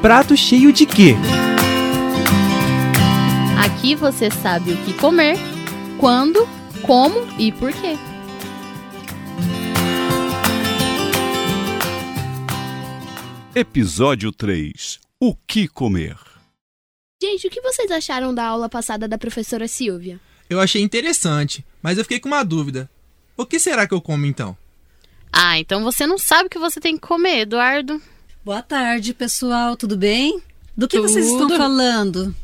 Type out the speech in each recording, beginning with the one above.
Prato cheio de quê? Aqui você sabe o que comer, quando, como e por quê. Episódio 3 O que comer? Gente, o que vocês acharam da aula passada da professora Silvia? Eu achei interessante, mas eu fiquei com uma dúvida. O que será que eu como então? Ah, então você não sabe o que você tem que comer, Eduardo. Boa tarde, pessoal, tudo bem? Do que vocês estão Tudo. falando?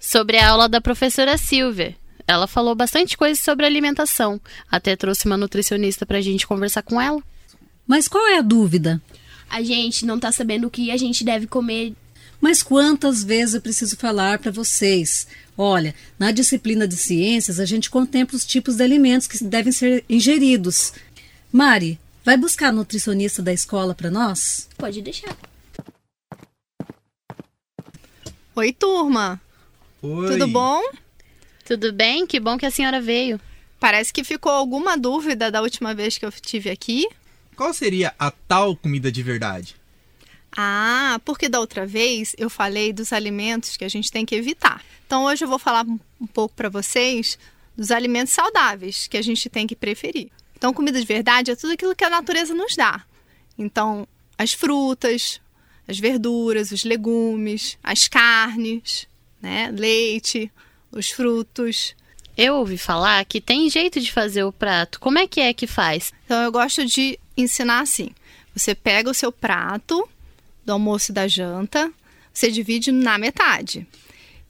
Sobre a aula da professora Silvia. Ela falou bastante coisa sobre alimentação. Até trouxe uma nutricionista pra gente conversar com ela. Mas qual é a dúvida? A gente não tá sabendo o que a gente deve comer. Mas quantas vezes eu preciso falar para vocês? Olha, na disciplina de ciências a gente contempla os tipos de alimentos que devem ser ingeridos. Mari, vai buscar a nutricionista da escola para nós? Pode deixar. Oi, turma. Oi. Tudo bom? Tudo bem? Que bom que a senhora veio. Parece que ficou alguma dúvida da última vez que eu estive aqui. Qual seria a tal comida de verdade? Ah, porque da outra vez eu falei dos alimentos que a gente tem que evitar. Então hoje eu vou falar um um pouco para vocês dos alimentos saudáveis que a gente tem que preferir. Então, comida de verdade é tudo aquilo que a natureza nos dá. Então, as frutas, as verduras, os legumes, as carnes, né? leite, os frutos. Eu ouvi falar que tem jeito de fazer o prato. Como é que é que faz? Então eu gosto de ensinar assim: você pega o seu prato do almoço e da janta, você divide na metade.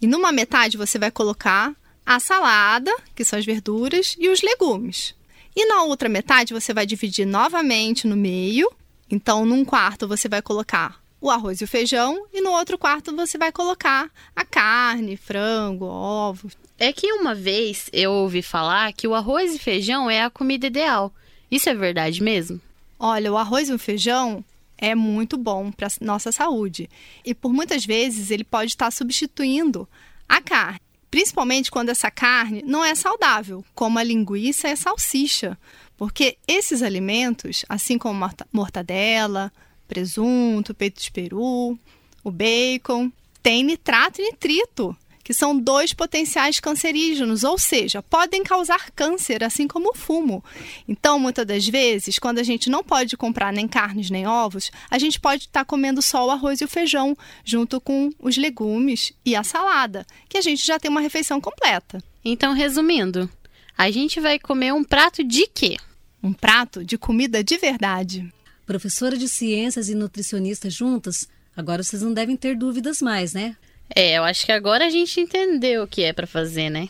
E numa metade você vai colocar a salada, que são as verduras, e os legumes. E na outra metade você vai dividir novamente no meio. Então, num quarto você vai colocar o arroz e o feijão, e no outro quarto você vai colocar a carne, frango, ovo. É que uma vez eu ouvi falar que o arroz e feijão é a comida ideal. Isso é verdade mesmo? Olha, o arroz e o feijão é muito bom para nossa saúde. E por muitas vezes ele pode estar substituindo a carne, principalmente quando essa carne não é saudável, como a linguiça e a salsicha. Porque esses alimentos, assim como morta- mortadela, presunto, peito de peru, o bacon, têm nitrato e nitrito, que são dois potenciais cancerígenos, ou seja, podem causar câncer, assim como o fumo. Então, muitas das vezes, quando a gente não pode comprar nem carnes nem ovos, a gente pode estar comendo só o arroz e o feijão, junto com os legumes e a salada, que a gente já tem uma refeição completa. Então, resumindo, a gente vai comer um prato de quê? Um prato de comida de verdade. Professora de ciências e nutricionista juntas, agora vocês não devem ter dúvidas mais, né? É, eu acho que agora a gente entendeu o que é pra fazer, né?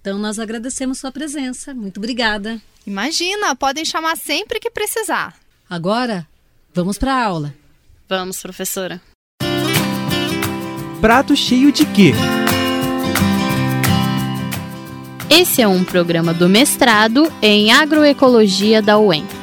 Então nós agradecemos sua presença. Muito obrigada. Imagina, podem chamar sempre que precisar. Agora, vamos para a aula. Vamos, professora. Prato cheio de quê? Esse é um programa do mestrado em agroecologia da UEM.